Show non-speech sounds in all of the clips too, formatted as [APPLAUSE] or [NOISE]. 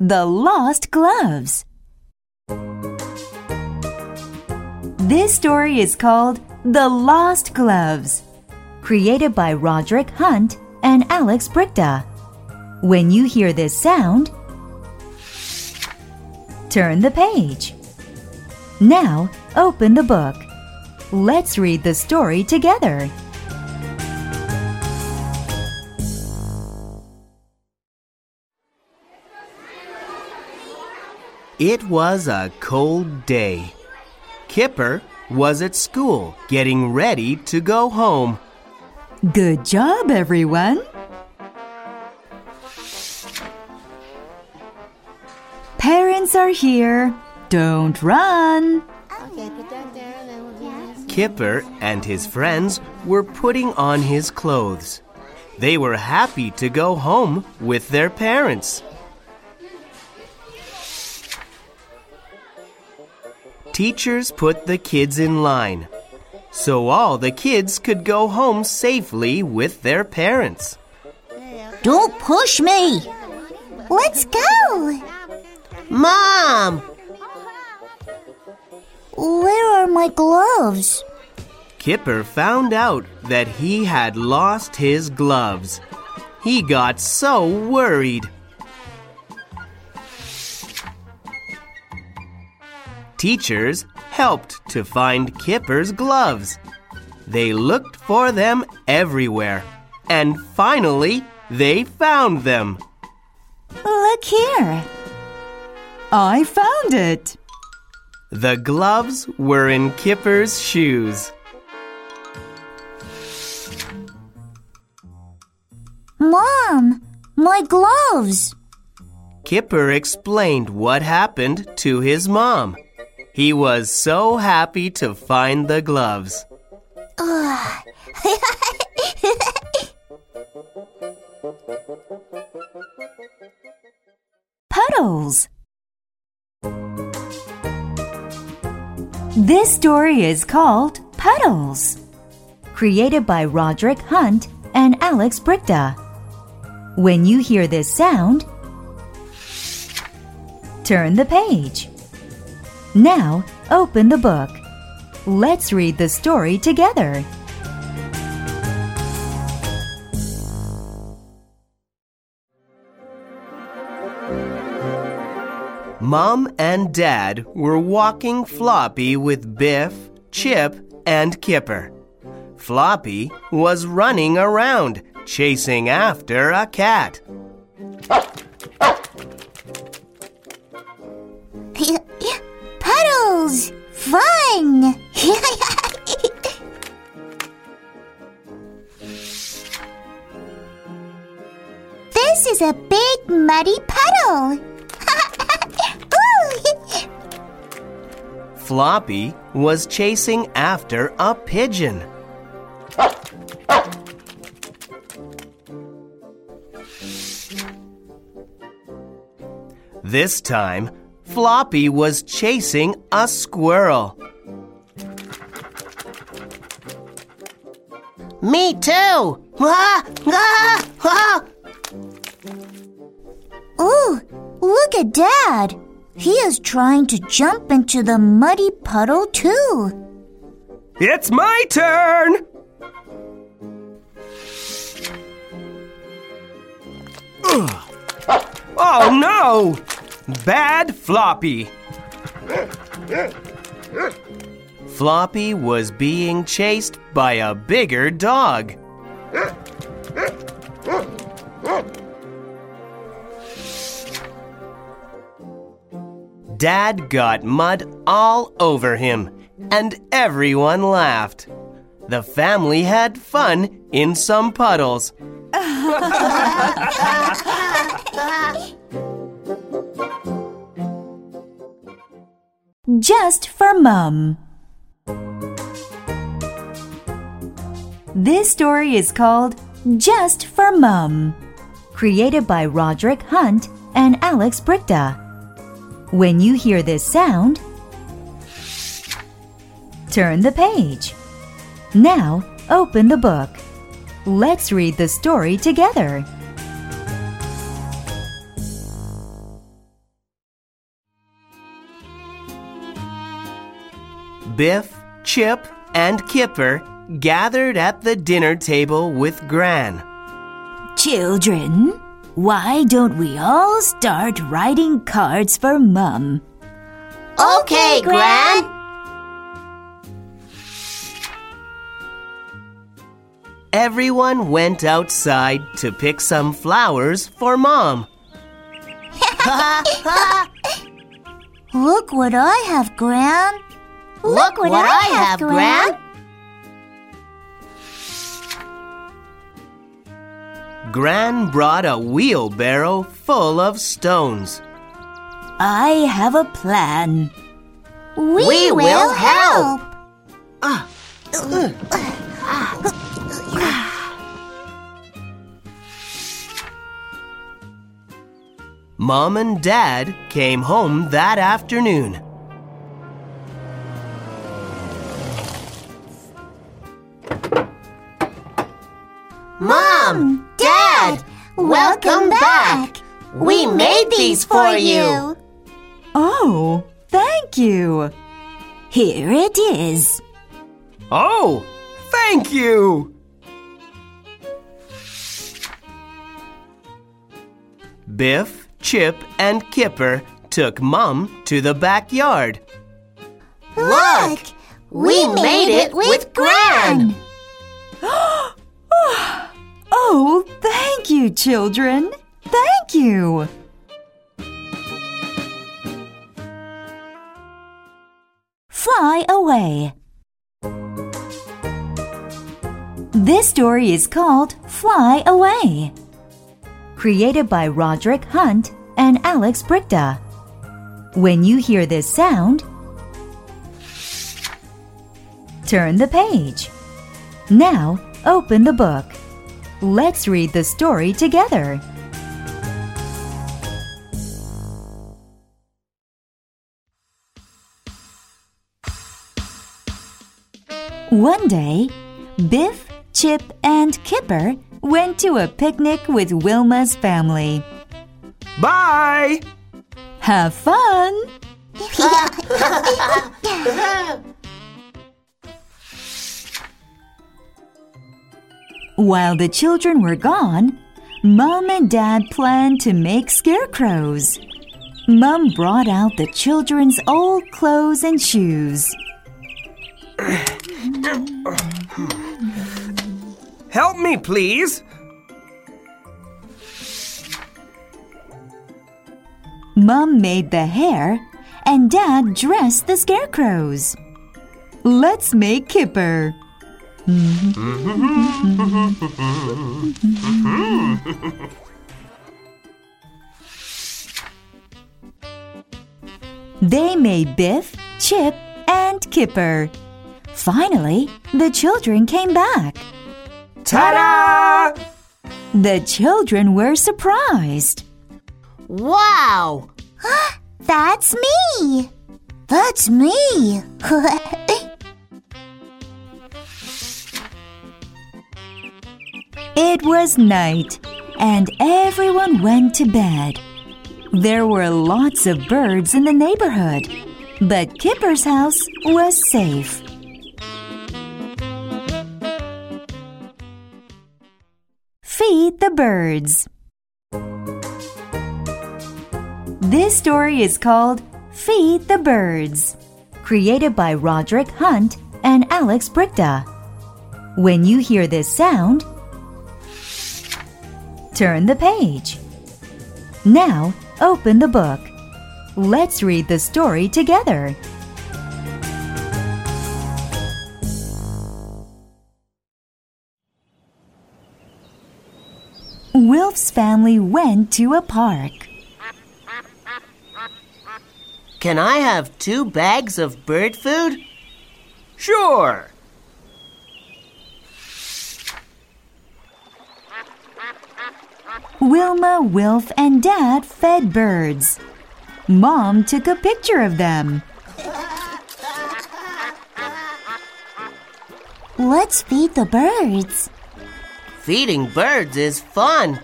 The Lost Gloves. This story is called The Lost Gloves, created by Roderick Hunt and Alex Brychta. When you hear this sound, turn the page. Now, open the book. Let's read the story together. It was a cold day. Kipper was at school getting ready to go home. Good job, everyone. Parents are here. Don't run. Kipper and his friends were putting on his clothes. They were happy to go home with their parents. Teachers put the kids in line so all the kids could go home safely with their parents. Don't push me. Let's go. Mom! Where are my gloves? Kipper found out that he had lost his gloves. He got so worried. Teachers helped to find Kipper's gloves. They looked for them everywhere, and finally, they found them. Look here. I found it. The gloves were in Kipper's shoes. Mom, my gloves. Kipper explained what happened to his mom. He was so happy to find the gloves. [LAUGHS] Puddles. This story is called Puddles, created by Roderick Hunt and Alex Brychta. When you hear this sound, turn the page. Now, open the book. Let's read the story together. Mom and Dad were walking Floppy with Biff, Chip, and Kipper. Floppy was running around, chasing after a cat. Floppy was chasing after a pigeon. This time, Floppy was chasing a squirrel. Me too! Ah, ah, ah. Ooh, look at Dad. He is trying to jump into the muddy puddle too. It's my turn! Ugh. Oh no! Bad Floppy! Floppy was being chased by a bigger dog. Dad got mud all over him, and everyone laughed. The family had fun in some puddles. Just for Mum. This story is called Just for Mum, created by Roderick Hunt and Alex Brychta. When you hear this sound, turn the page. Now, open the book. Let's read the story together. Biff, Chip, and Kipper gathered at the dinner table with Gran. Children, why don't we all start writing cards for Mum? Okay, Gran. Everyone went outside to pick some flowers for Mom. [LAUGHS] Look what I have, Gran. Look, what, I, have, Gran. Gran brought a wheelbarrow full of stones. I have a plan. We, will help. Mom and Dad came home that afternoon. Mom, welcome back. We made these for you. Oh, thank you. Here it is. Oh, thank you! Biff, Chip, and Kipper took Mom to the backyard. Look, we made it with Gran. [GASPS] Oh, thank you, children. Thank you. Fly away. This story is called Fly Away. Created by Roderick Hunt and Alex Brychta. When you hear this sound, turn the page. Now, open the book. Let's read the story together. One day, Biff, Chip, and Kipper went to a picnic with Wilma's family. Bye! Have fun! [LAUGHS] [LAUGHS] While the children were gone, Mom and Dad planned to make scarecrows. Mom brought out the children's old clothes and shoes. Help me, please. Mom made the hair, and Dad dressed the scarecrows. Let's make Kipper. Mm-hmm. They made Biff, Chip, and Kipper. Finally, the children came back. Ta da! The children were surprised. Wow. [GASPS] That's me. That's me. [LAUGHS] It was night, and everyone went to bed. There were lots of birds in the neighborhood, but Kipper's house was safe. Feed the birds. This story is called Feed the Birds, created by Roderick Hunt and Alex Brychta. When you hear this sound, turn the page. Now, open the book. Let's read the story together. Wilf's family went to a park. Can I have two bags of bird food? Sure. Wilma, Wilf, and Dad fed birds. Mom took a picture of them. Let's feed the birds. Feeding birds is fun.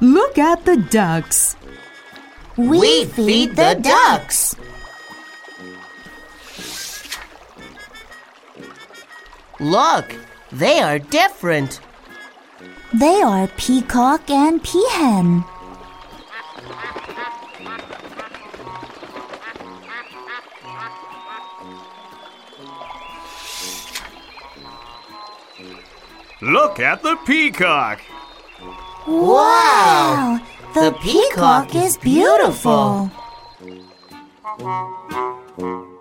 Look at the ducks. We, feed the ducks. Look, they are different. They are peacock and peahen. Look at the peacock. Wow! The, peacock, is beautiful. beautiful.